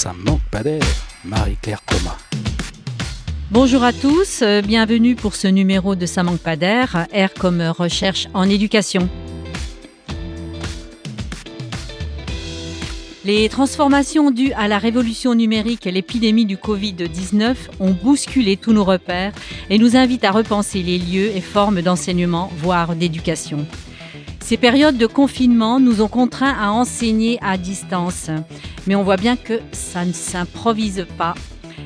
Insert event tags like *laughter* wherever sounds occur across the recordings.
Ça manque pas d'air. Marie-Claire Thomas. Bonjour à tous, euh, bienvenue pour ce numéro de Ça manque pas d'air, air comme recherche en éducation. Les transformations dues à la révolution numérique et l'épidémie du Covid-19 ont bousculé tous nos repères et nous invitent à repenser les lieux et formes d'enseignement, voire d'éducation. Ces périodes de confinement nous ont contraints à enseigner à distance, mais on voit bien que ça ne s'improvise pas.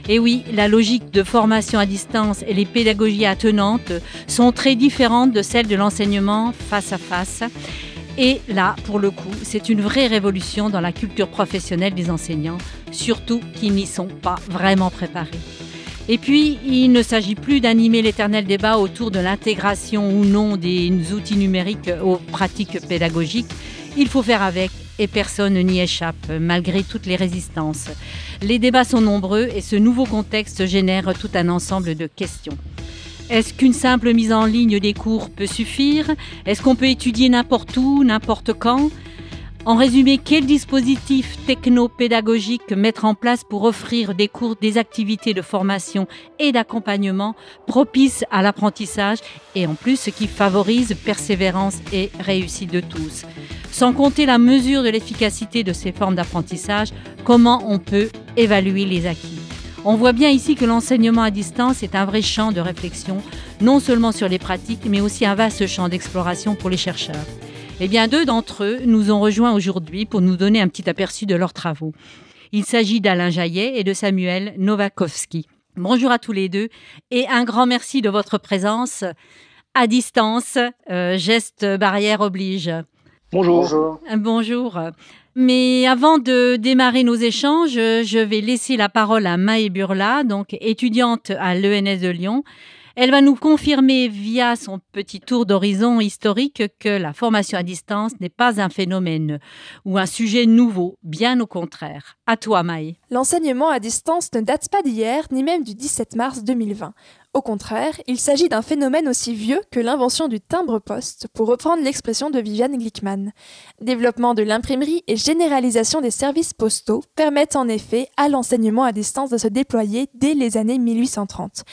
Et oui, la logique de formation à distance et les pédagogies attenantes sont très différentes de celles de l'enseignement face à face. Et là, pour le coup, c'est une vraie révolution dans la culture professionnelle des enseignants, surtout qui n'y sont pas vraiment préparés. Et puis, il ne s'agit plus d'animer l'éternel débat autour de l'intégration ou non des outils numériques aux pratiques pédagogiques. Il faut faire avec et personne n'y échappe, malgré toutes les résistances. Les débats sont nombreux et ce nouveau contexte génère tout un ensemble de questions. Est-ce qu'une simple mise en ligne des cours peut suffire? Est-ce qu'on peut étudier n'importe où, n'importe quand? En résumé, quel dispositif techno-pédagogique mettre en place pour offrir des cours, des activités de formation et d'accompagnement propices à l'apprentissage et en plus ce qui favorise persévérance et réussite de tous? Sans compter la mesure de l'efficacité de ces formes d'apprentissage, comment on peut évaluer les acquis? On voit bien ici que l'enseignement à distance est un vrai champ de réflexion, non seulement sur les pratiques, mais aussi un vaste champ d'exploration pour les chercheurs. Eh bien, deux d'entre eux nous ont rejoints aujourd'hui pour nous donner un petit aperçu de leurs travaux. Il s'agit d'Alain Jaillet et de Samuel Novakovski. Bonjour à tous les deux et un grand merci de votre présence à distance. Euh, geste barrière oblige. Bonjour. Bonjour. Bonjour. Mais avant de démarrer nos échanges, je vais laisser la parole à Maë Burla, donc étudiante à l'ENS de Lyon. Elle va nous confirmer via son petit tour d'horizon historique que la formation à distance n'est pas un phénomène ou un sujet nouveau, bien au contraire. À toi, Maë. L'enseignement à distance ne date pas d'hier, ni même du 17 mars 2020. Au contraire, il s'agit d'un phénomène aussi vieux que l'invention du timbre-poste, pour reprendre l'expression de Viviane Glickman. Développement de l'imprimerie et généralisation des services postaux permettent en effet à l'enseignement à distance de se déployer dès les années 1830.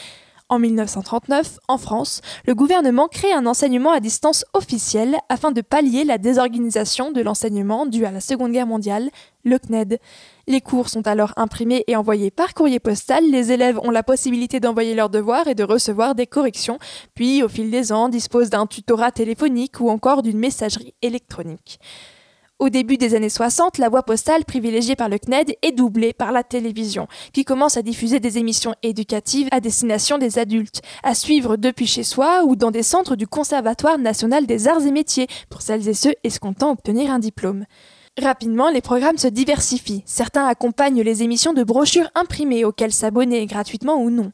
En 1939, en France, le gouvernement crée un enseignement à distance officiel afin de pallier la désorganisation de l'enseignement due à la Seconde Guerre mondiale, le CNED. Les cours sont alors imprimés et envoyés par courrier postal, les élèves ont la possibilité d'envoyer leurs devoirs et de recevoir des corrections, puis au fil des ans disposent d'un tutorat téléphonique ou encore d'une messagerie électronique. Au début des années 60, la voie postale privilégiée par le CNED est doublée par la télévision, qui commence à diffuser des émissions éducatives à destination des adultes, à suivre depuis chez soi ou dans des centres du Conservatoire national des arts et métiers, pour celles et ceux escomptant obtenir un diplôme. Rapidement, les programmes se diversifient. Certains accompagnent les émissions de brochures imprimées auxquelles s'abonner gratuitement ou non.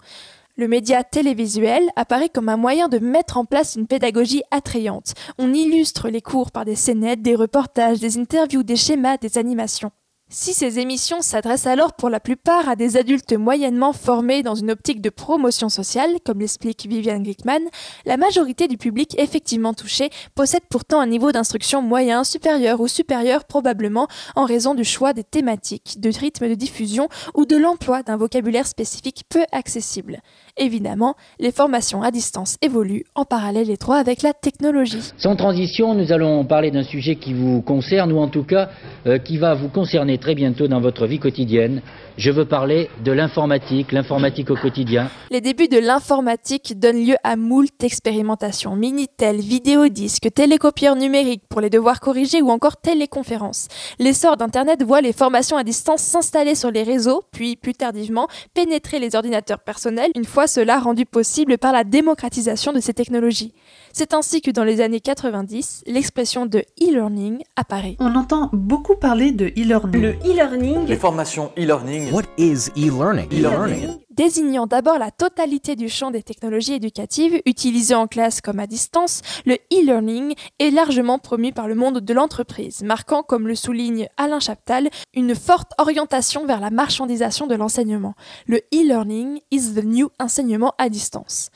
Le média télévisuel apparaît comme un moyen de mettre en place une pédagogie attrayante. On illustre les cours par des scénettes, des reportages, des interviews, des schémas, des animations. Si ces émissions s'adressent alors pour la plupart à des adultes moyennement formés dans une optique de promotion sociale, comme l'explique Viviane Glickman, la majorité du public effectivement touché possède pourtant un niveau d'instruction moyen, supérieur ou supérieur probablement en raison du choix des thématiques, de rythme de diffusion ou de l'emploi d'un vocabulaire spécifique peu accessible. Évidemment, les formations à distance évoluent en parallèle étroit avec la technologie. Sans transition, nous allons parler d'un sujet qui vous concerne, ou en tout cas euh, qui va vous concerner très bientôt dans votre vie quotidienne. Je veux parler de l'informatique, l'informatique au quotidien. Les débuts de l'informatique donnent lieu à moult expérimentations. Minitel, vidéodisques, télécopieurs numériques pour les devoirs corrigés ou encore téléconférences. L'essor d'Internet voit les formations à distance s'installer sur les réseaux, puis plus tardivement pénétrer les ordinateurs personnels, une fois cela rendu possible par la démocratisation de ces technologies. C'est ainsi que dans les années 90, l'expression de e-learning apparaît. On entend beaucoup parler de e-learning. Le e-learning. Les formations e-learning. What is e-learning? E-learning. Désignant d'abord la totalité du champ des technologies éducatives utilisées en classe comme à distance, le e-learning est largement promu par le monde de l'entreprise, marquant, comme le souligne Alain Chaptal, une forte orientation vers la marchandisation de l'enseignement. Le e-learning is the new enseignement à distance.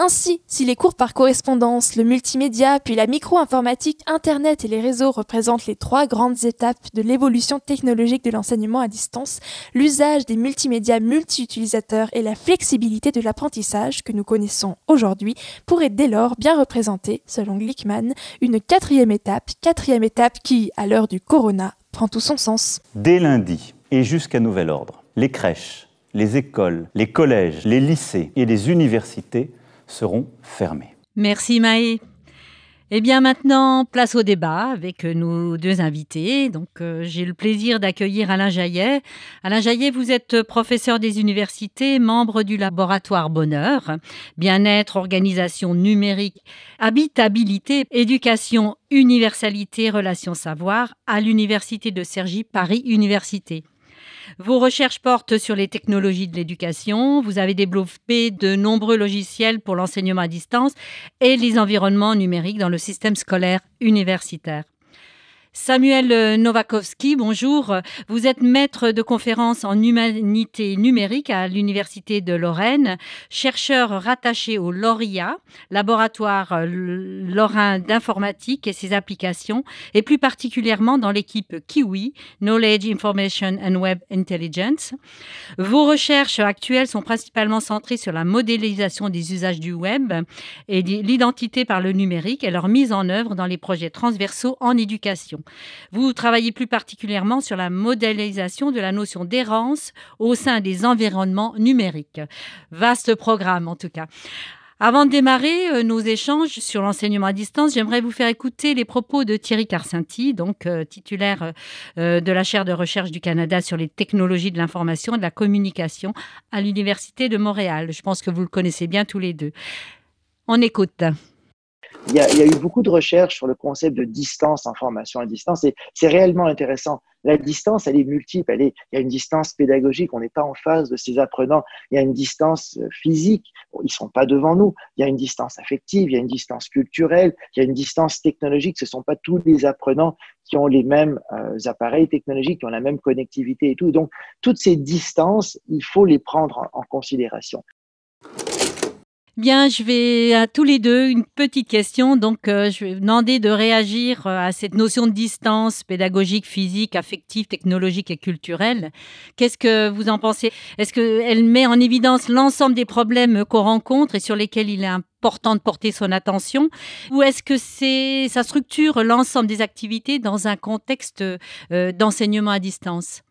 Ainsi, si les cours par correspondance, le multimédia, puis la micro-informatique, Internet et les réseaux représentent les trois grandes étapes de l'évolution technologique de l'enseignement à distance, l'usage des multimédias multi-utilisateurs et la flexibilité de l'apprentissage que nous connaissons aujourd'hui pourraient dès lors bien représenter, selon Glickman, une quatrième étape, quatrième étape qui, à l'heure du corona, prend tout son sens. Dès lundi et jusqu'à nouvel ordre, les crèches, les écoles, les collèges, les lycées et les universités seront fermés. Merci Maë. Eh bien maintenant, place au débat avec nos deux invités. Donc euh, j'ai le plaisir d'accueillir Alain Jaillet. Alain Jaillet, vous êtes professeur des universités, membre du laboratoire Bonheur, bien-être, organisation numérique, habitabilité, éducation, universalité, relations savoir à l'université de Cergy Paris Université. Vos recherches portent sur les technologies de l'éducation. Vous avez développé de nombreux logiciels pour l'enseignement à distance et les environnements numériques dans le système scolaire universitaire. Samuel euh, Novakovski, bonjour. Vous êtes maître de conférence en humanité numérique à l'Université de Lorraine, chercheur rattaché au LORIA, laboratoire euh, lorrain d'informatique et ses applications, et plus particulièrement dans l'équipe Kiwi, Knowledge Information and Web Intelligence. Vos recherches actuelles sont principalement centrées sur la modélisation des usages du web et l'identité par le numérique et leur mise en œuvre dans les projets transversaux en éducation. Vous travaillez plus particulièrement sur la modélisation de la notion d'errance au sein des environnements numériques. Vaste programme en tout cas. Avant de démarrer euh, nos échanges sur l'enseignement à distance, j'aimerais vous faire écouter les propos de Thierry Carcinti, donc euh, titulaire euh, de la chaire de recherche du Canada sur les technologies de l'information et de la communication à l'Université de Montréal. Je pense que vous le connaissez bien tous les deux. On écoute. Il y, a, il y, a, eu beaucoup de recherches sur le concept de distance en formation à distance et c'est réellement intéressant. La distance, elle est multiple. Elle est, il y a une distance pédagogique, on n'est pas en face de ces apprenants. Il y a une distance euh, physique, ils sont pas devant nous. Il y a une distance affective, il y a une distance culturelle, il y a une distance technologique. Ce sont pas tous les apprenants qui ont les mêmes euh, appareils technologiques, qui ont la même connectivité et tout. Donc, toutes ces distances, il faut les prendre en, en considération. Bien, je vais à tous les deux une petite question. Donc, euh, je vais demander de réagir euh, à cette notion de distance pédagogique, physique, affective, technologique et culturelle. Qu'est-ce que vous en pensez? Est-ce qu'elle met en évidence l'ensemble des problèmes qu'on rencontre et sur lesquels il est important de porter son attention? Ou est-ce que c'est ça structure l'ensemble des activités dans un contexte euh, d'enseignement à distance?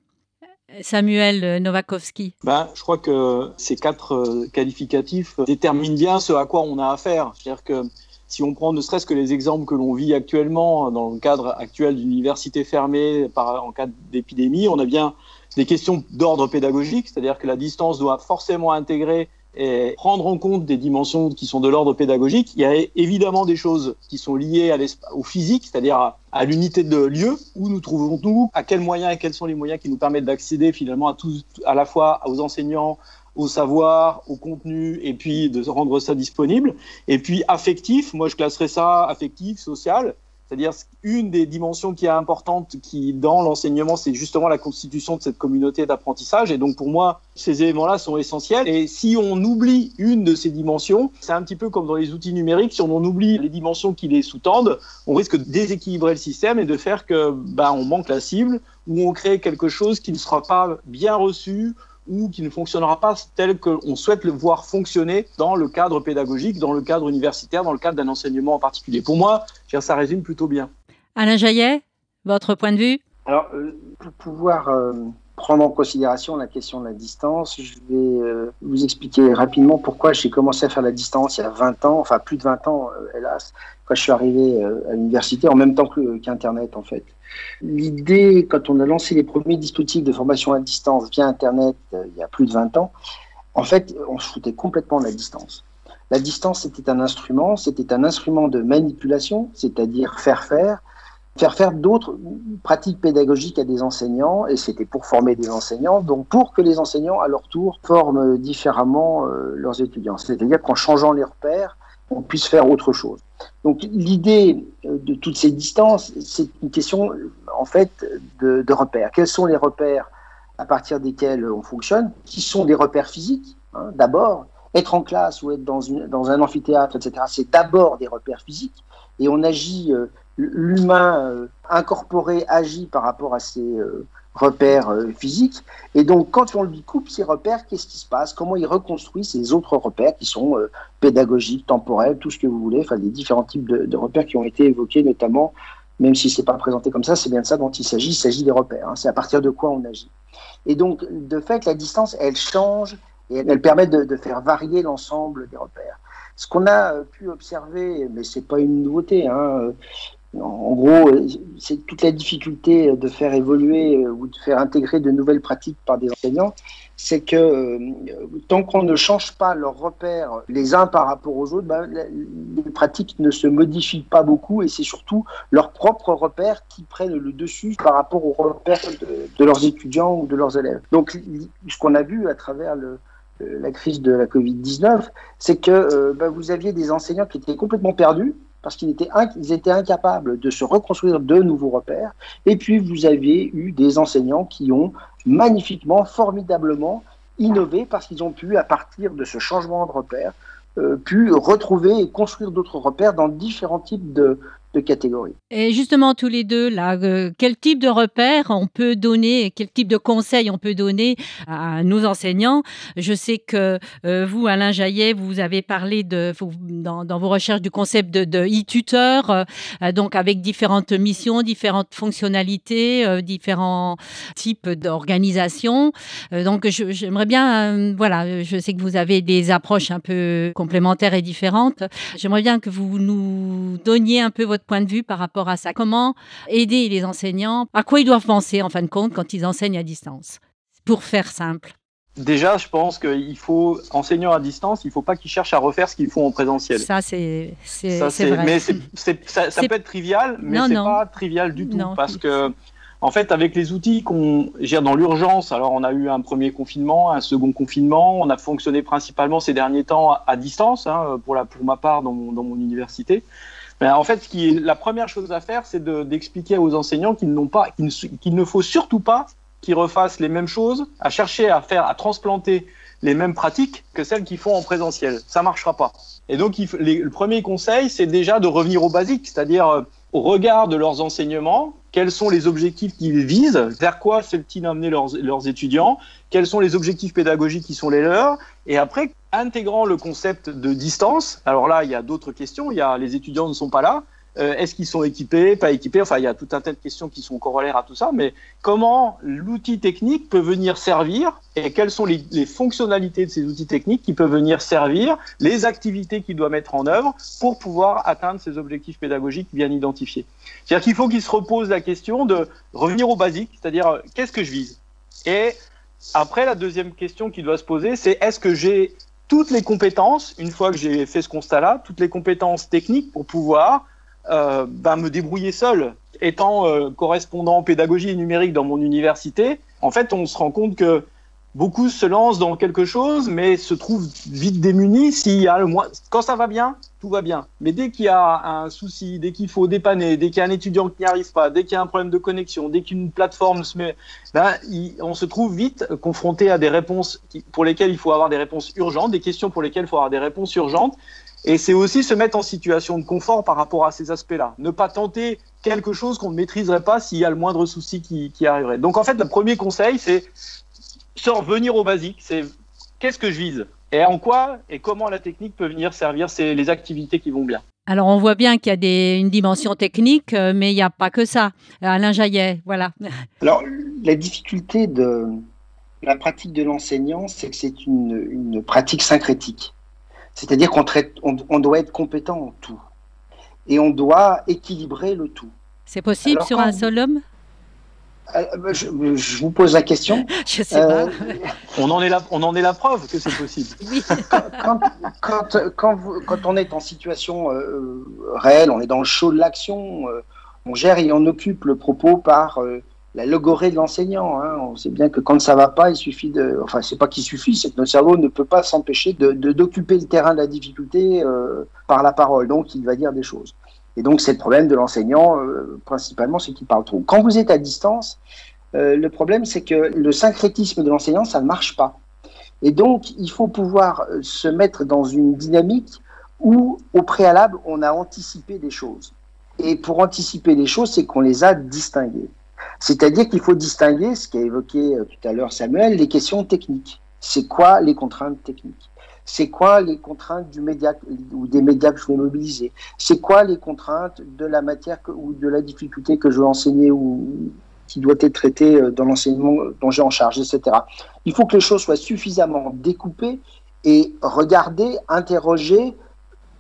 Samuel Novakovski ben, Je crois que ces quatre euh, qualificatifs déterminent bien ce à quoi on a affaire. C'est-à-dire que si on prend ne serait-ce que les exemples que l'on vit actuellement dans le cadre actuel d'université fermée en cas d'épidémie, on a bien des questions d'ordre pédagogique, c'est-à-dire que la distance doit forcément intégrer et prendre en compte des dimensions qui sont de l'ordre pédagogique. Il y a évidemment des choses qui sont liées au physique, c'est-à-dire à, l'unité de lieu où nous trouvons-nous, à quels moyens et quels sont les moyens qui nous permettent d'accéder finalement à tous, à la fois aux enseignants, au savoir, au contenu, et puis de rendre ça disponible. Et puis affectif, moi je classerais ça affectif, social, c'est-à-dire une des dimensions qui est importante qui dans l'enseignement, c'est justement la constitution de cette communauté d'apprentissage. Et donc pour moi, ces éléments-là sont essentiels. Et si on oublie une de ces dimensions, c'est un petit peu comme dans les outils numériques. Si on en oublie les dimensions qui les sous-tendent, on risque de déséquilibrer le système et de faire que bah, on manque la cible ou on crée quelque chose qui ne sera pas bien reçu ou qui ne fonctionnera pas tel qu'on souhaite le voir fonctionner dans le cadre pédagogique, dans le cadre universitaire, dans le cadre d'un enseignement en particulier. Pour moi, ça résume plutôt bien. Alain Jaillet, votre point de vue? Alors, euh, pour pouvoir euh, prendre en considération la question de la distance, je vais euh, vous expliquer rapidement pourquoi j'ai commencé à faire la distance il y a 20 ans, enfin plus de 20 ans, hélas, quand je suis arrivé à l'université, en même temps qu'Internet, en fait. L'idée, quand on a lancé les premiers dispositifs de formation à distance via Internet euh, il y a plus de 20 ans, en fait, on se foutait complètement de la distance. La distance, c'était un instrument, c'était un instrument de manipulation, c'est-à-dire faire faire, faire faire d'autres pratiques pédagogiques à des enseignants, et c'était pour former des enseignants, donc pour que les enseignants, à leur tour, forment différemment euh, leurs étudiants. C'est-à-dire qu'en changeant les repères, on puisse faire autre chose. Donc l'idée euh, de toutes ces distances, c'est une question en fait de, repères. Quels sont les repères à partir desquels on fonctionne Qui sont des repères physiques hein, d'abord être en classe ou être dans, une, dans un amphithéâtre, etc., c'est d'abord des repères physiques et on agit, euh, l'humain euh, incorporé agit par rapport à ces euh, repères physiques. Et donc, quand on lui coupe ces repères, qu'est-ce qui se passe? Comment il reconstruit ces autres repères qui sont pédagogiques, temporels, tout ce que vous voulez, enfin, les différents types de, repères qui ont été évoqués, notamment, même si c'est pas présenté comme ça, c'est bien de ça dont il s'agit. Il s'agit des repères. Hein. C'est à partir de quoi on agit. Et donc, de fait, la distance, elle change et elle, permet de, faire varier l'ensemble des repères. Ce qu'on a euh, pu observer, mais c'est pas une nouveauté, hein, euh, en gros, euh, c'est toute la difficulté de faire évoluer ou de faire intégrer de nouvelles pratiques par des enseignants, c'est que tant qu'on ne change pas leurs repères les uns par rapport aux autres, ben, les pratiques ne se modifient pas beaucoup et c'est surtout leurs propres repères qui prennent le dessus par rapport aux repères de leurs étudiants ou de leurs élèves. Donc, ce qu'on a vu à travers euh, la crise de la Covid-19, c'est que euh, bah, vous aviez des enseignants qui étaient complètement perdus parce qu'ils étaient, incapables de se reconstruire de nouveaux repères. Et puis, vous aviez eu des enseignants qui ont magnifiquement, formidablement innové parce qu'ils ont pu, à partir de ce changement de repères, euh, pu retrouver et construire d'autres repères dans différents types de, catégories. Et justement, tous les deux, là, euh, quel type de repères on peut donner, quel type de conseils on peut donner à nos enseignants? Je sais que euh, vous, Alain Jaillet, vous avez parlé de, dans, vos recherches du concept de, e-tuteur, euh, donc avec différentes missions, différentes fonctionnalités, différents types d'organisation. donc, j'aimerais bien, voilà, je sais que vous avez des approches un peu complémentaires et différentes. J'aimerais bien que vous nous donniez un peu votre point de vue par rapport à ça Comment aider les enseignants? À quoi ils doivent penser en fin de compte quand ils enseignent à distance? Pour faire simple. Déjà, je pense qu'il faut, enseignant à distance, il ne faut pas qu'ils cherchent à refaire ce qu'ils font en présentiel. Ça, c'est vrai. Mais ça, ça peut être trivial, mais ce n'est pas trivial du tout. parce que, en fait, avec les outils qu'on gère dans l'urgence, alors on a eu un premier confinement, un second confinement, on a fonctionné principalement ces derniers temps à, distance, hein, pour, la, pour ma part, dans mon, dans mon université. Ben, en fait, ce qui est, la première chose à faire, c'est d'expliquer aux enseignants qu'il qu'il ne faut surtout pas qu'ils refassent les mêmes choses, à chercher à faire, à transplanter les mêmes pratiques que celles qu'ils font en présentiel. Ça marchera pas. Et donc, le premier conseil, c'est déjà de revenir au basique, c'est-à-dire euh, au regard de leurs enseignements, quels sont les objectifs qu'ils visent, vers quoi souhaitent-ils amener leurs, leurs, étudiants, quels sont les objectifs pédagogiques qui sont les leurs, et après, intégrant le concept de distance, alors là, il y a d'autres questions, il y a les étudiants ne sont pas là, euh, est-ce qu'ils sont équipés, pas équipés? Enfin, il y a tout un tas de questions qui sont corollaires à tout ça. Mais comment l'outil technique peut venir servir et quelles sont les, fonctionnalités de ces outils techniques qui peuvent venir servir, les activités qu'il doit mettre en œuvre pour pouvoir atteindre ces objectifs pédagogiques bien identifiés? C'est-à-dire qu'il faut qu'il se repose la question de revenir au basique, c'est-à-dire euh, qu'est-ce que je vise? Et après, la deuxième question qui doit se poser, c'est est-ce que j'ai toutes les compétences, une fois que j'ai fait ce constat-là, toutes les compétences techniques pour pouvoir euh, ben, me débrouiller seul. Étant euh, correspondant pédagogie et numérique dans mon université, en fait, on se rend compte que beaucoup se lancent dans quelque chose, mais se trouvent vite démunis s'il y a le. Quand ça va bien, tout va bien. Mais dès qu'il y a un souci, dès qu'il faut dépanner, dès qu'il y a un étudiant qui n'y arrive pas, dès qu'il y a un problème de connexion, dès qu'une plateforme se met, ben, on se trouve vite confronté à des réponses pour lesquelles il faut avoir des réponses urgentes, des questions pour lesquelles il faut avoir des réponses urgentes. Et c'est aussi se mettre en situation de confort par rapport à ces aspects-là. Ne pas tenter quelque chose qu'on ne maîtriserait pas s'il y a le moindre souci qui, arriverait. Donc en fait, le premier conseil, c'est se revenir au basique. C'est qu'est-ce que je vise et en quoi et comment la technique peut venir servir c'est les activités qui vont bien. Alors, on voit bien qu'il y a des, une dimension technique, euh, mais il n'y a pas que ça. Alain Jaillet, voilà. *laughs* Alors, la difficulté de la pratique de l'enseignant, c'est que c'est une, une, pratique syncrétique. C'est-à-dire qu'on on, doit être compétent en tout. Et on doit équilibrer le tout. C'est possible sur un seul homme? Euh, euh, je, vous pose la question. *laughs* je sais pas. Euh, on, en est la, on en est la preuve que c'est possible. *laughs* Quand, quand, quand, vous, quand, on est en situation réelle, on est dans le show de l'action, on gère et on occupe le propos par la logorée de l'enseignant. Hein. On sait bien que quand ça va pas, il suffit de. Enfin, c'est pas qu'il suffit, c'est que notre cerveau ne peut pas s'empêcher de, d'occuper le terrain de la difficulté euh, par la parole. Donc, il va dire des choses. Et donc, c'est le problème de l'enseignant, euh, principalement, c'est qu'il parle trop. Quand vous êtes à distance, euh, le problème, c'est que le syncrétisme de l'enseignant, ça ne marche pas. Et donc, il faut pouvoir euh, se mettre dans une dynamique où, au préalable, on a anticipé des choses. Et pour anticiper les choses, c'est qu'on les a distinguées. C'est-à-dire qu'il faut distinguer, ce qu'a évoqué tout à l'heure Samuel, les questions techniques. C'est quoi les contraintes techniques? C'est quoi les contraintes du média ou des médias que je veux mobiliser? C'est quoi les contraintes de la matière ou de la difficulté que je veux enseigner ou qui doit être traitée euh, dans l'enseignement dont j'ai en charge, etc. Il faut que les choses soient suffisamment découpées et regardées, interrogées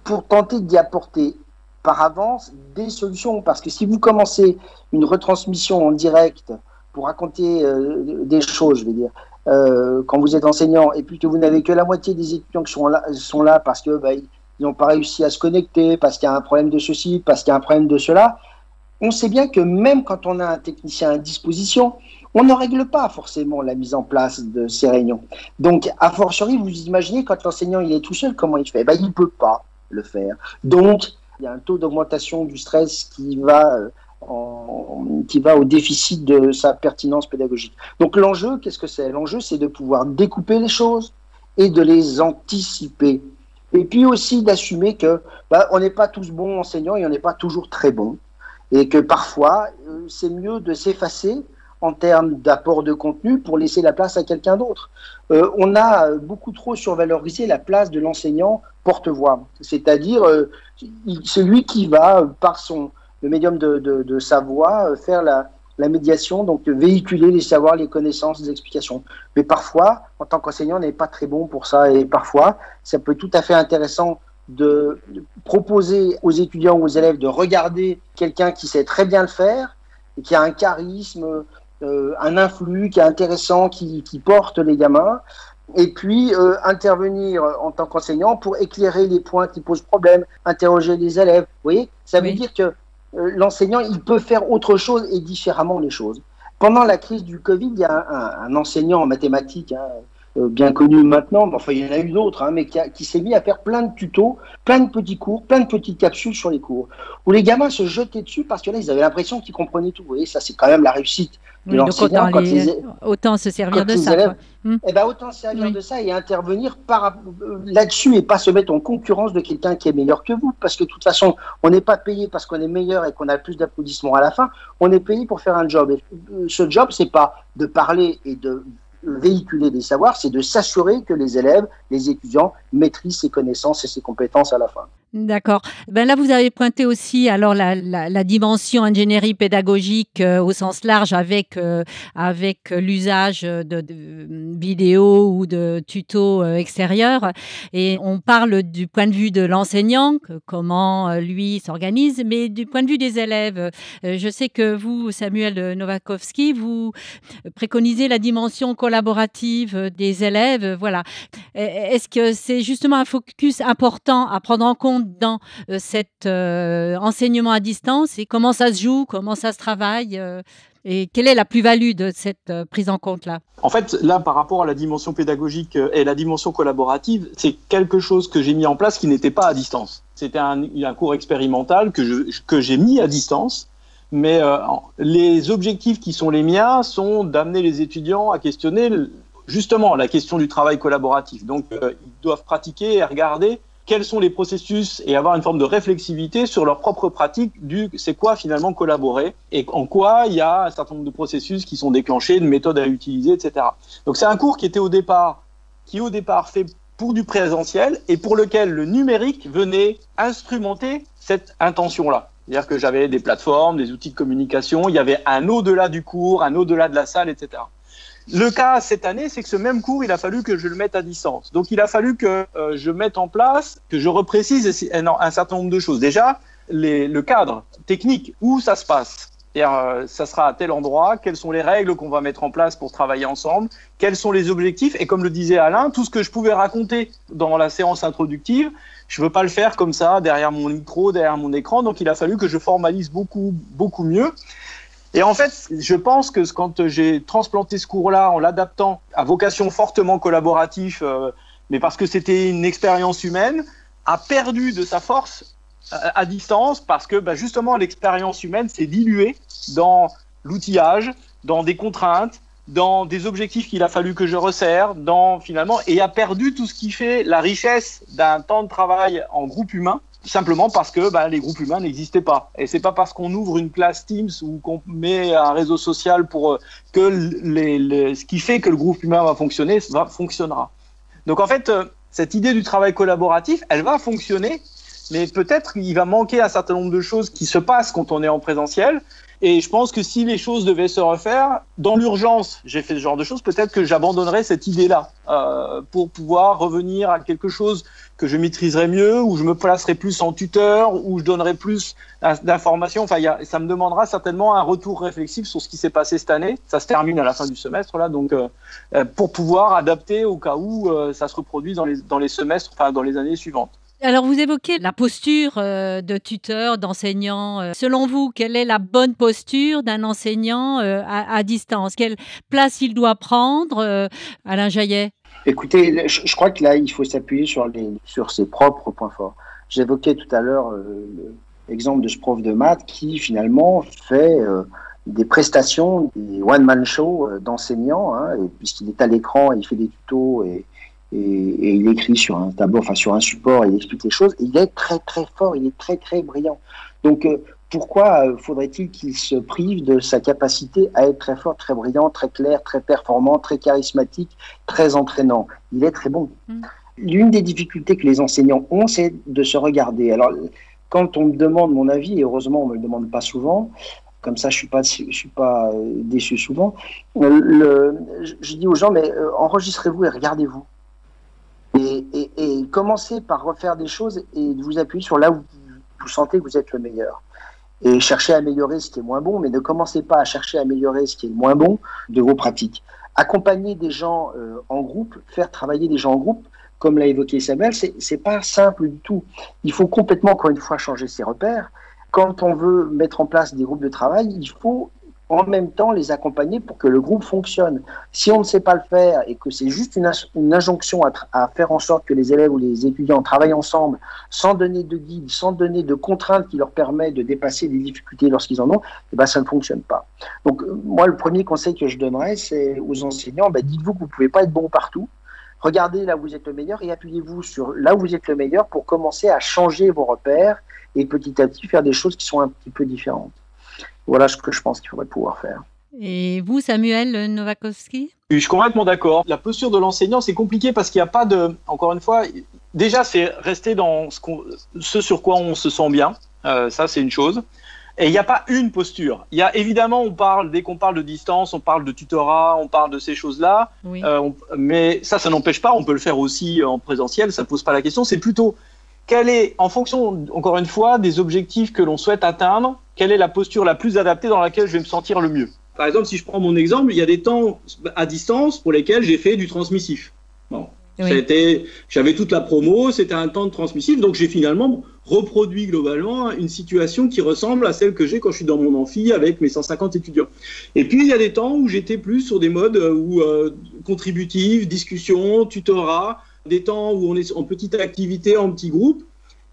pour tenter d'y apporter par avance des solutions. Parce que si vous commencez une retransmission en direct pour raconter euh, des choses, je vais dire, euh, quand vous êtes enseignant, et puis que vous n'avez que la moitié des étudiants qui sont là, parce que bah, ils n'ont pas réussi à se connecter, parce qu'il y a un problème de ceci, parce qu'il y a un problème de cela, on sait bien que même quand on a un technicien à disposition, on ne règle pas forcément la mise en place de ces réunions. Donc, a fortiori, vous imaginez quand l'enseignant il est tout seul, comment il fait? Ben, Il ne peut pas le faire. Donc, il y a un taux d'augmentation du stress qui va, euh, qui va au déficit de sa pertinence pédagogique. Donc l'enjeu, qu'est-ce que c'est? L'enjeu, c'est de pouvoir découper les choses et de les anticiper. Et puis aussi d'assumer que bah, on n'est pas tous bons enseignants et on n'est pas toujours très bons. Et que parfois, euh, c'est mieux de s'effacer en termes d'apport de contenu pour laisser la place à quelqu'un d'autre. Euh, on a beaucoup trop survalorisé la place de l'enseignant porte-voix, c'est-à-dire euh, celui qui va, par son, le médium de, de, sa voix, euh, faire la, la, médiation, donc véhiculer les savoirs, les connaissances, les explications. Mais parfois, en tant qu'enseignant, on n'est pas très bon pour ça, et parfois, ça peut être tout à fait intéressant de, proposer aux étudiants ou aux élèves de regarder quelqu'un qui sait très bien le faire, et qui a un charisme, euh, un influx qui est intéressant, qui, qui porte les gamins, et puis euh, intervenir en tant qu'enseignant pour éclairer les points qui posent problème, interroger les élèves. Vous voyez, ça veut dire que l'enseignant, il peut faire autre chose et différemment les choses. Pendant la crise du Covid, il y a un, enseignant en mathématiques, hein, euh, bien connu maintenant, enfin il y en a eu d'autres, hein, mais qui, qui s'est mis à faire plein de tutos, plein de petits cours, plein de petites capsules sur les cours, où les gamins se jetaient dessus parce que là, ils avaient l'impression qu'ils comprenaient tout. Vous voyez, ça c'est quand même la réussite de l'enseignant. Autant, les... autant, se servir de ça. Élèves, hmm. eh ben, autant se servir oui. de ça et intervenir par euh, là-dessus et pas se mettre en concurrence de quelqu'un qui est meilleur que vous, parce que de toute façon, on n'est pas payé parce qu'on est meilleur et qu'on a plus d'applaudissements à la fin. On est payé pour faire un job. Et euh, ce job, c'est pas de parler et de véhiculer des savoirs, c'est de s'assurer que les élèves, les étudiants maîtrisent ses connaissances et ses compétences à la fin. D'accord. Ben là, vous avez pointé aussi alors la, dimension ingénierie pédagogique euh, au sens large avec euh, avec l'usage de, vidéos ou de tutos euh, extérieurs. Et on parle du point de vue de l'enseignant, comment lui s'organise, mais du point de vue des élèves. Je sais que vous, Samuel Novakovski, vous préconisez la dimension collaborative des élèves. Voilà. Est-ce que c'est justement un focus important à prendre en compte dans euh, cet euh, enseignement à distance et comment ça se joue, comment ça se travaille euh, et quelle est la plus-value de cette prise en compte-là? En fait, là, par rapport à la dimension pédagogique et la dimension collaborative, c'est quelque chose que j'ai mis en place qui n'était pas à distance. C'était un, cours expérimental que, que j'ai mis à distance, mais les objectifs qui sont les miens sont d'amener les étudiants à questionner justement la question du travail collaboratif. Donc, ils doivent pratiquer et regarder quels sont les processus et avoir une forme de réflexivité sur leur propre pratique du c'est quoi finalement collaborer et en quoi il y a un certain nombre de processus qui sont déclenchés, de méthodes à utiliser, etc. Donc c'est un cours qui était au départ, qui au départ fait pour du présentiel et pour lequel le numérique venait instrumenter cette intention-là. C'est-à-dire que j'avais des plateformes, des outils de communication, il y avait un au-delà du cours, un au-delà de la salle, etc. Le cas cette année, c'est que ce même cours, il a fallu que je le mette à distance. Donc, il a fallu que euh, je mette en place, que je reprécise un, certain nombre de choses. Déjà, le cadre technique, où ça se passe? Euh, ça sera à tel endroit, quelles sont les règles qu'on va mettre en place pour travailler ensemble, quels sont les objectifs. Et comme le disait Alain, tout ce que je pouvais raconter dans la séance introductive, je veux pas le faire comme ça, derrière mon micro, derrière mon écran. Donc, il a fallu que je formalise beaucoup, beaucoup mieux. Et en fait, je pense que quand j'ai transplanté ce cours-là en l'adaptant à vocation fortement collaborative, euh, mais parce que c'était une expérience humaine, a perdu de sa force à, à distance parce que bah, justement l'expérience humaine s'est diluée dans l'outillage, dans des contraintes, dans des objectifs qu'il a fallu que je resserre, dans finalement, et a perdu tout ce qui fait la richesse d'un temps de travail en groupe humain, simplement parce que bah, les groupes humains n'existaient pas. Et c'est pas parce qu'on ouvre une classe Teams ou qu'on met un réseau social pour euh, que ce qui fait que le groupe humain va fonctionner, va fonctionnera. Donc en fait, euh, cette idée du travail collaboratif, elle va fonctionner, mais peut-être qu'il va manquer un certain nombre de choses qui se passent quand on est en présentiel. Et je pense que si les choses devaient se refaire, dans l'urgence, j'ai fait ce genre de choses, peut-être que j'abandonnerais cette idée-là euh, pour pouvoir revenir à quelque chose que je maîtriserais mieux, où je me placerais plus en tuteur, où je donnerais plus d'informations. Enfin, ça me demandera certainement un retour réflexif sur ce qui s'est passé cette année. Ça se termine à la fin du semestre, là, donc euh, euh pour pouvoir adapter au cas où ça se reproduit dans les, dans les semestres, enfin dans les années suivantes. Alors, vous évoquez la posture euh, de tuteur, d'enseignant. Euh. Selon vous, quelle est la bonne posture d'un enseignant euh, à, distance? Quelle place il doit prendre Alain Jaillet? Écoutez, je, crois que là, il faut s'appuyer sur, ses propres points forts. J'évoquais tout à l'heure l'exemple de ce prof de maths qui, finalement, fait des prestations, des one-man show d'enseignants, hein, puisqu'il est à l'écran, il fait des tutos et et, il écrit sur un tableau, enfin sur un support, il explique les choses. il est très très fort, il est très très brillant. Donc euh, pourquoi euh, faudrait-il qu'il se prive de sa capacité à être très fort, très brillant, très clair, très performant, très charismatique, très entraînant? Il est très bon. Mm. L'une des difficultés que les enseignants ont, c'est de se regarder. Alors, quand on me demande mon avis, et heureusement on me le demande pas souvent, comme ça je suis pas je suis pas euh, déçu souvent. Le, je dis aux gens mais enregistrez-vous et regardez-vous. Et, et, commencez par refaire des choses et vous appuyer sur là où vous sentez que vous êtes le meilleur. Et chercher à améliorer ce qui est moins bon, mais ne commencez pas à chercher à améliorer ce qui est moins bon de vos pratiques. Accompagner des gens euh, en groupe, faire travailler des gens en groupe, comme l'a évoqué Samuel, c'est pas simple du tout. Il faut complètement, encore une fois, changer ses repères. Quand on veut mettre en place des groupes de travail, il faut en même temps les accompagner pour que le groupe fonctionne. Si on ne sait pas le faire et que c'est juste une, injonction à, à, faire en sorte que les élèves ou les étudiants travaillent ensemble sans donner de guide, sans donner de contraintes qui leur permettent de dépasser les difficultés lorsqu'ils en ont, eh ben, ça ne fonctionne pas. Donc euh, moi, le premier conseil que je donnerais, c'est aux enseignants, ben, dites-vous que vous ne pouvez pas être bon partout. Regardez là où vous êtes le meilleur et appuyez-vous sur là où vous êtes le meilleur pour commencer à changer vos repères et petit à petit faire des choses qui sont un petit peu différentes. Voilà ce que je pense qu'il faudrait pouvoir faire. Et vous, Samuel Novakowski? Je suis complètement d'accord. La posture de l'enseignant, c'est compliqué parce qu'il n'y a pas de. Encore une fois, déjà, c'est rester dans ce, ce, sur quoi on se sent bien. Euh, ça, c'est une chose. Et il n'y a pas une posture. Il y a évidemment, on parle dès qu'on parle de distance, on parle de tutorat, on parle de ces choses-là. Euh, mais ça, ça n'empêche pas. On peut le faire aussi en présentiel. Ça pose pas la question. C'est plutôt quelle est, en fonction, encore une fois, des objectifs que l'on souhaite atteindre, quelle est la posture la plus adaptée dans laquelle je vais me sentir le mieux? Par exemple, si je prends mon exemple, il y a des temps à distance pour lesquels j'ai fait du transmissif. Bon. J'avais toute la promo, c'était un temps de transmissif, donc j'ai finalement reproduit globalement une situation qui ressemble à celle que j'ai quand je suis dans mon amphi avec mes 150 étudiants. Et puis il y a des temps où j'étais plus sur des modes euh, où euh, contributif, discussion, tutorat, des temps où on est en petite activité, en petit groupe.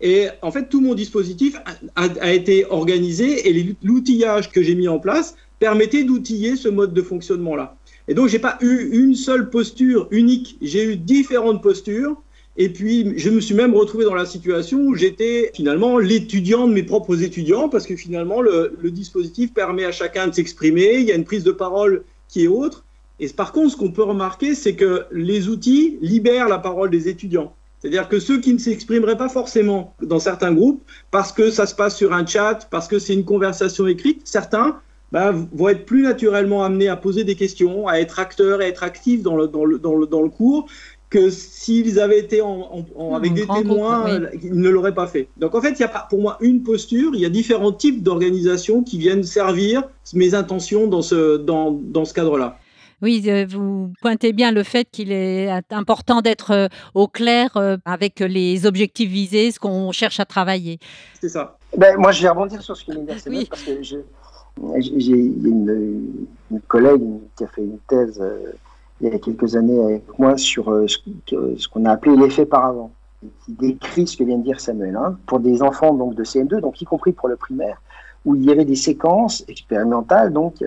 Et en fait, tout mon dispositif a, été organisé et l'outillage que j'ai mis en place permettait d'outiller ce mode de fonctionnement-là. Et donc, j'ai pas eu une seule posture unique. J'ai eu différentes postures. Et puis, je me suis même retrouvé dans la situation où j'étais finalement l'étudiant de mes propres étudiants, parce que finalement, le, le dispositif permet à chacun de s'exprimer. Il y a une prise de parole qui est autre. Et par contre, ce qu'on peut remarquer, c'est que les outils libèrent la parole des étudiants. C'est-à-dire que ceux qui ne s'exprimeraient pas forcément dans certains groupes, parce que ça se passe sur un chat, parce que c'est une conversation écrite, certains bah, vont être plus naturellement amenés à poser des questions, à être acteurs et à être actifs dans le, dans le, dans le, dans le cours que s'ils avaient été en, avec des témoins, ils ne l'auraient pas fait. Donc en fait, il n'y a pas pour moi une posture, il y a différents types d'organisations qui viennent servir mes intentions dans ce, dans, dans ce cadre-là. Oui, euh, vous pointez bien le fait qu'il est important d'être euh, au clair euh, avec les objectifs visés, ce qu'on cherche à travailler. C'est ça. Ben, moi, je vais rebondir sur ce que vient de parce que j'ai une, une, collègue qui a fait une thèse il y a quelques années avec moi sur ce, qu'on a appelé l'effet paravent, qui décrit ce que vient de dire Samuel, hein, pour des enfants donc de CM2, donc y compris pour le primaire, où il y avait des séquences expérimentales, donc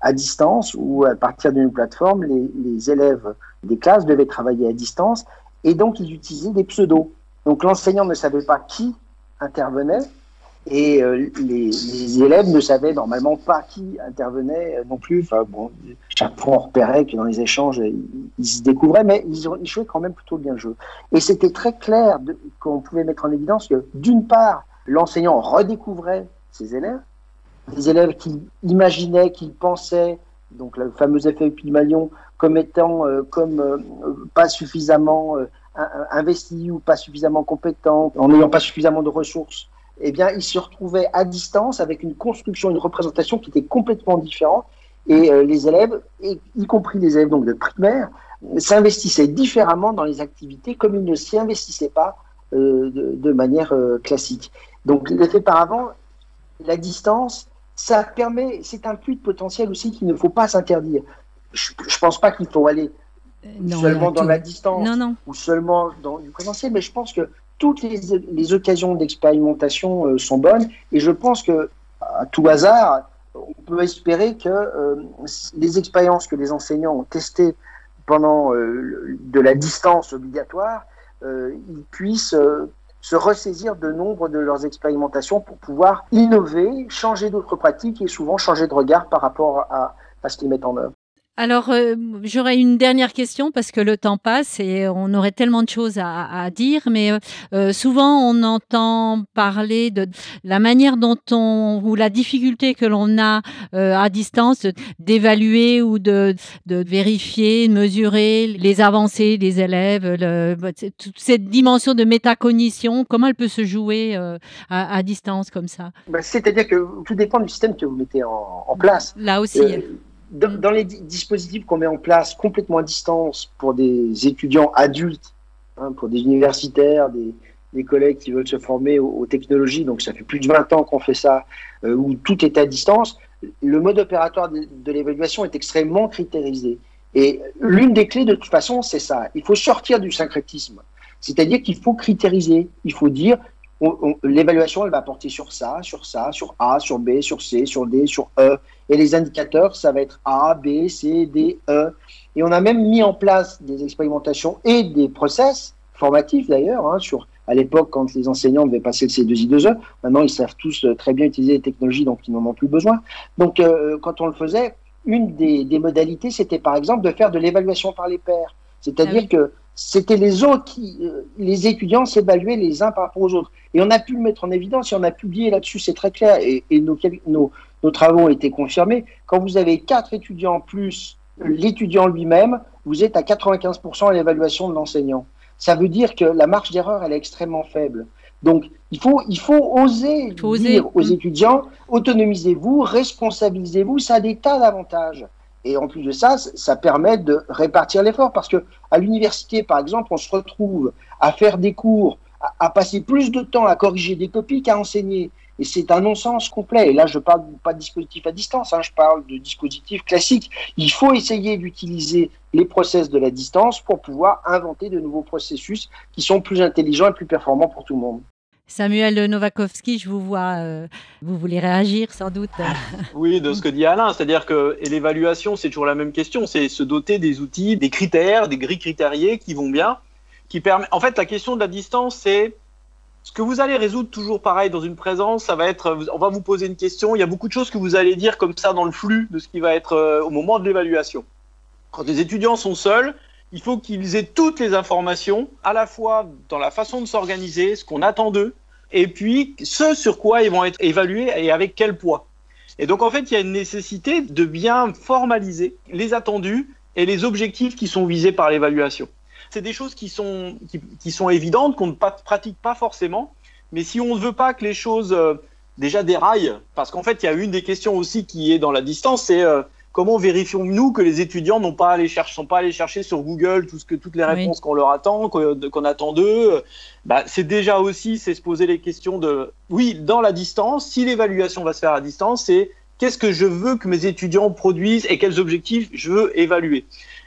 à distance où, à partir d'une plateforme, les, élèves des classes devaient travailler à distance et donc ils utilisaient des pseudos. Donc l'enseignant ne savait pas qui intervenait et euh, les, élèves ne savaient normalement pas qui intervenait euh, non plus. Enfin, bon, chaque fois, on repérait que dans les échanges, ils, se découvraient, mais ils, ils, jouaient quand même plutôt bien le jeu. Et c'était très clair qu'on pouvait mettre en évidence que, d'une part, l'enseignant redécouvrait ses élèves, les élèves qui imaginaient, qui pensaient, donc le fameux effet Pygmalion, comme étant euh, comme euh, pas suffisamment euh, investis ou pas suffisamment compétents, en n'ayant pas suffisamment de ressources, eh bien, ils se retrouvaient à distance avec une construction, une représentation qui était complètement différente. Et les élèves, y compris les élèves donc de primaire, s'investissaient différemment dans les activités comme ils ne s'y investissaient pas de, de, manière classique. Donc, l'effet par avant, la distance, ça permet, c'est un de potentiel aussi qu'il ne faut pas s'interdire. Je ne pense pas qu'il faut aller euh, seulement dans la distance ou seulement dans du présentiel, mais je pense que toutes les, les occasions d'expérimentation euh, sont bonnes et je pense que à tout hasard, on peut espérer que euh, les expériences que les enseignants ont testées pendant de la distance obligatoire, ils puissent se ressaisir de nombre de leurs expérimentations pour pouvoir innover, changer d'autres pratiques et souvent changer de regard par rapport à, ce qu'ils mettent en œuvre. Alors, euh, j'aurais une dernière question parce que le temps passe et on aurait tellement de choses à, à dire, mais euh, souvent on entend parler de la manière dont on, ou la difficulté que l'on a euh, à distance d'évaluer ou de, de, vérifier, de mesurer les avancées des élèves, le, toute cette dimension de métacognition, comment elle peut se jouer euh, à, à, distance comme ça? Bah, C'est-à-dire que tout dépend du système que vous mettez en, en place. Là aussi. Dans, les dispositifs qu'on met en place complètement à distance pour des étudiants adultes, hein, pour des universitaires, des, collègues qui veulent se former aux, aux, technologies, donc ça fait plus de 20 ans qu'on fait ça, euh, où tout est à distance, le mode opératoire de, de l'évaluation est extrêmement critérisé. Et l'une des clés, de toute façon, c'est ça. Il faut sortir du syncrétisme. C'est-à-dire qu'il faut critériser. Il faut dire, l'évaluation, elle va porter sur ça, sur ça, sur A, sur B, sur C, sur D, sur E. Et les indicateurs, ça va être A, B, C, D, E. Et on a même mis en place des expérimentations et des process formatifs d'ailleurs, hein, sur à l'époque quand les enseignants devaient passer le C2I2E. Maintenant, ils savent tous euh, très bien utiliser les technologies, donc ils n'en ont plus besoin. Donc, euh, quand on le faisait, une des, des modalités, c'était par exemple de faire de l'évaluation par les pairs. C'est-à-dire ah oui. que c'était les autres qui, euh, les étudiants s'évaluaient les uns par rapport aux autres. Et on a pu le mettre en évidence et on a publié là-dessus, c'est très clair. Et, et nos, nos, nos, travaux ont été confirmés. Quand vous avez quatre étudiants plus l'étudiant lui-même, vous êtes à 95% à l'évaluation de l'enseignant. Ça veut dire que la marge d'erreur, elle est extrêmement faible. Donc, il faut, il faut oser faut dire oser. aux étudiants, autonomisez-vous, responsabilisez-vous, ça a des tas d'avantages. Et en plus de ça, ça permet de répartir l'effort parce que à l'université, par exemple, on se retrouve à faire des cours, à, passer plus de temps à corriger des copies qu'à enseigner. Et c'est un non-sens complet. Et là, je parle pas de dispositif à distance, hein, je parle de dispositif classique. Il faut essayer d'utiliser les process de la distance pour pouvoir inventer de nouveaux processus qui sont plus intelligents et plus performants pour tout le monde. Samuel Novakovski, je vous vois, euh, vous voulez réagir sans doute. *laughs* Oui, de ce que dit Alain, c'est-à-dire que l'évaluation, c'est toujours la même question, c'est se doter des outils, des critères, des grilles critériées qui vont bien, qui permettent. En fait, la question de la distance, c'est ce que vous allez résoudre toujours pareil dans une présence, ça va être, on va vous poser une question, il y a beaucoup de choses que vous allez dire comme ça dans le flux de ce qui va être euh, au moment de l'évaluation. Quand les étudiants sont seuls, il faut qu'ils aient toutes les informations, à la fois dans la façon de s'organiser, ce qu'on attend d'eux, et puis ce sur quoi ils vont être évalués et avec quel poids. Et donc en fait, il y a une nécessité de bien formaliser les attendus et les objectifs qui sont visés par l'évaluation. C'est des choses qui sont, qui, sont évidentes, qu'on ne pratique pas forcément, mais si on ne veut pas que les choses euh, déjà déraillent, parce qu'en fait, il y a une des questions aussi qui est dans la distance, c'est euh, comment vérifions-nous que les étudiants n'ont pas allé chercher, sont pas allés chercher sur Google tout ce que, toutes les réponses oui. qu'on leur attend, qu'on attend d'eux? Bah, C'est déjà aussi, c'est se poser les questions de, oui, dans la distance, si l'évaluation va se faire à distance, c'est qu'est-ce que je veux que mes étudiants produisent et quels objectifs je veux évaluer?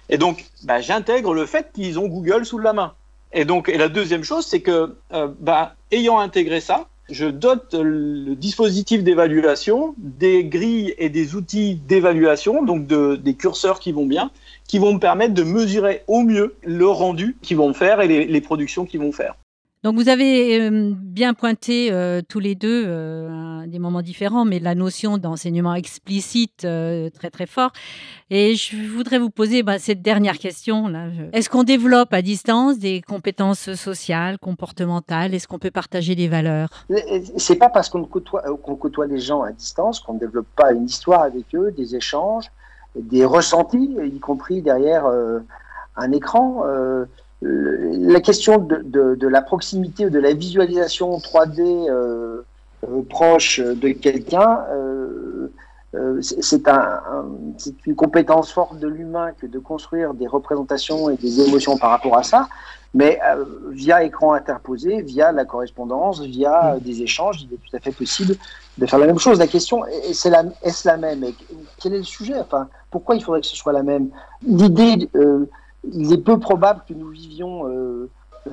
Et donc, bah, j'intègre le fait qu'ils ont Google sous la main. Et donc, et la deuxième chose, c'est que, euh, bah, ayant intégré ça, je dote le dispositif d'évaluation des grilles et des outils d'évaluation, donc de, des curseurs qui vont bien, qui vont me permettre de mesurer au mieux le rendu qu'ils vont faire et les, les productions qu'ils vont faire. Donc vous avez euh, bien pointé euh, tous les deux euh, des moments différents, mais la notion d'enseignement explicite très très fort. Et je voudrais vous poser bah, cette dernière question. Est-ce qu'on développe à distance des compétences sociales, comportementales? Est-ce qu'on peut partager des valeurs? C'est pas parce qu'on côtoie, qu'on côtoie les gens à distance qu'on ne développe pas une histoire avec eux, des échanges, des ressentis, y compris derrière un écran la question de, la proximité ou de la visualisation 3D euh, euh, proche de quelqu'un, euh, c'est un, une compétence forte de l'humain que de construire des représentations et des émotions par rapport à ça, mais via écran interposé, via la correspondance, via des échanges, il est tout à fait possible de faire la même chose. La question, est-ce la, est la même? Quel est le sujet? Enfin, Pourquoi il faudrait que ce soit la même? L'idée il est peu probable que nous vivions euh,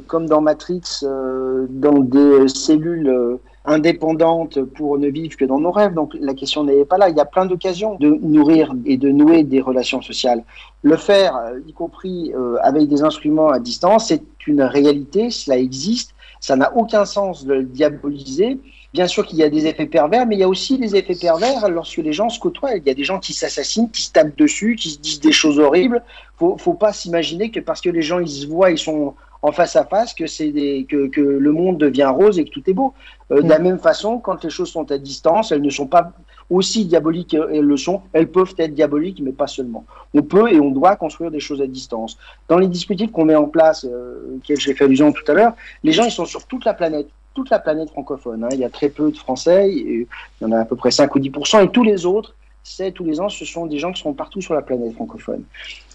comme dans Matrix, euh, dans des cellules euh, indépendantes pour ne vivre que dans nos rêves. Donc la question n'est pas là. Il y a plein d'occasions de nourrir et de nouer des relations sociales. Le faire, y compris avec des instruments à distance, c'est une réalité, cela existe. Ça n'a aucun sens de le diaboliser. Bien sûr qu'il y a des effets pervers, mais il y a aussi des effets pervers lorsque les gens se côtoient. Il y a des gens qui s'assassinent, qui se tapent dessus, qui se disent des choses horribles. Faut, faut pas s'imaginer que parce que les gens ils se voient, ils sont en face à face, que c'est des, que, que, le monde devient rose et que tout est beau. Euh, de la mm. même façon, quand les choses sont à distance, elles ne sont pas aussi diaboliques qu'elles le sont. Elles peuvent être diaboliques, mais pas seulement. On peut et on doit construire des choses à distance. Dans les dispositifs qu'on met en place, euh, auxquels j'ai fait allusion tout à l'heure, les gens ils sont sur toute la planète toute la planète francophone. Hein. Il y a très peu de Français, il y en a à peu près 5 ou 10% et tous les autres, c'est tous les ans, ce sont des gens qui sont partout sur la planète francophone.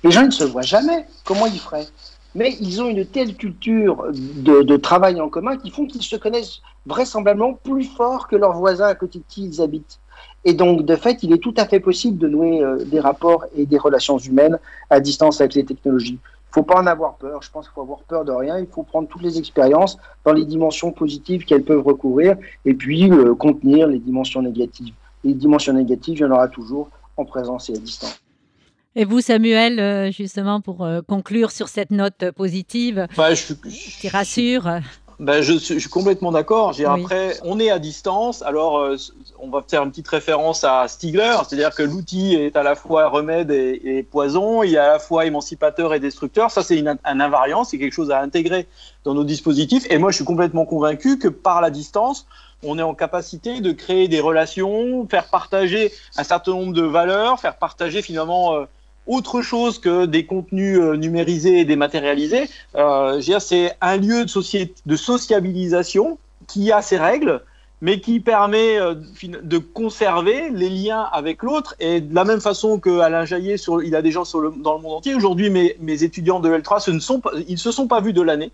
Les gens, ils ne se voient jamais. Comment ils feraient? Mais ils ont une telle culture de, travail en commun qui font qu'ils se connaissent vraisemblablement plus fort que leurs voisins à côté de qui ils habitent. Et donc, de fait, il est tout à fait possible de nouer euh, des rapports et des relations humaines à distance avec les technologies faut pas en avoir peur. Je pense qu'il faut avoir peur de rien. Il faut prendre toutes les expériences dans les dimensions positives qu'elles peuvent recouvrir et puis euh, contenir les dimensions négatives. Les dimensions négatives, il y en aura toujours en présence et à distance. Et vous, Samuel, euh, justement, pour euh, conclure sur cette note positive bah, je, qui rassure ben, je, suis complètement d'accord. Après, on est à distance. Alors, euh, on va faire une petite référence à Stigler, c'est-à-dire que l'outil est à la fois remède et, poison, il est à la fois émancipateur et destructeur. Ça, c'est un invariant, c'est quelque chose à intégrer dans nos dispositifs. Et moi, je suis complètement convaincu que par la distance, on est en capacité de créer des relations, faire partager un certain nombre de valeurs, faire partager finalement euh, autre chose que des contenus euh, numérisés et dématérialisés. Euh, c'est un lieu de, sociabilisation qui a ses règles, mais qui permet euh, de conserver les liens avec l'autre. Et de la même façon que Alain Jaillet, il a des gens dans le monde entier. Aujourd'hui, mes, étudiants de L3, ce ne ils ne se sont pas vus de l'année.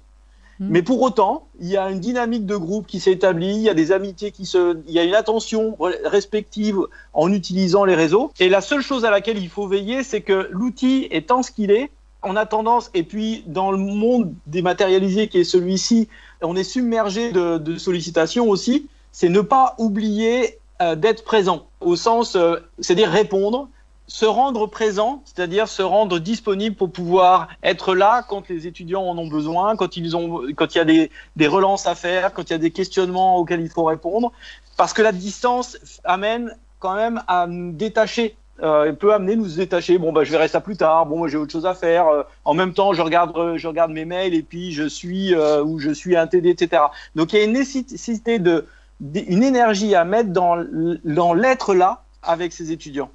Mm. Mais pour autant, il y a une dynamique de groupe qui s'est établie, il y a des amitiés qui se, il y a une attention respective en utilisant les réseaux. Et la seule chose à laquelle il faut veiller, c'est que l'outil étant ce qu'il est, on a tendance, et puis dans le monde dématérialisé qui est celui-ci, on est submergé de, sollicitations aussi, c'est ne pas oublier euh, d'être présent, au sens, euh, c'est-à-dire répondre, se rendre présent, c'est-à-dire se rendre disponible pour pouvoir être là quand les étudiants en ont besoin, quand il y a des, relances à faire, quand il y a des questionnements auxquels il faut répondre, parce que la distance amène quand même à nous détacher. Euh, peut amener nous détacher. Bon, bah, je verrai ça plus tard. Bon, j'ai autre chose à faire. Euh, en même temps, je regarde, je regarde mes mails et puis je suis euh, ou je suis un TD, etc. Donc, il y a une nécessité de, une énergie à mettre dans, dans l'être là avec ces étudiants.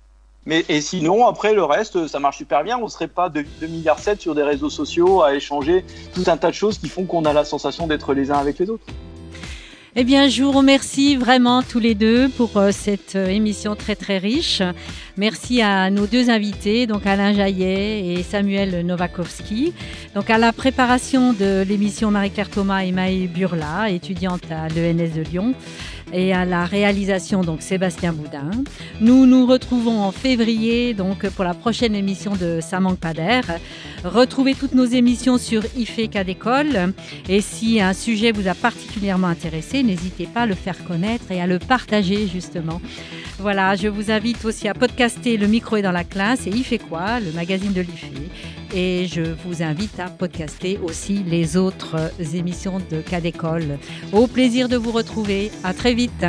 Mais et sinon, après le reste, ça marche super bien. On serait pas de 2 milliards 7 sur des réseaux sociaux à échanger tout un tas de choses qui font qu'on a la sensation d'être les uns avec les autres. Eh bien, je vous remercie vraiment tous les deux pour euh, cette euh, émission très très riche. Merci à nos deux invités, donc Alain Jaillet et Samuel Novakovski. Donc à la préparation de l'émission Marie-Claire Thomas et Maë Burla, étudiante à l'ENS de Lyon. Et à la réalisation donc Sébastien Boudin. Nous nous retrouvons en février donc pour la prochaine émission de Ça manque pas d'air. Retrouvez toutes nos émissions sur IFECA d'école et si un sujet vous a particulièrement intéressé, n'hésitez pas à le faire connaître et à le partager justement. Voilà, je vous invite aussi à podcaster Le micro est dans la classe et fait quoi, le magazine de l'IFE. Et je vous invite à podcaster aussi les autres émissions de cas d'école. Au plaisir de vous retrouver. À très vite.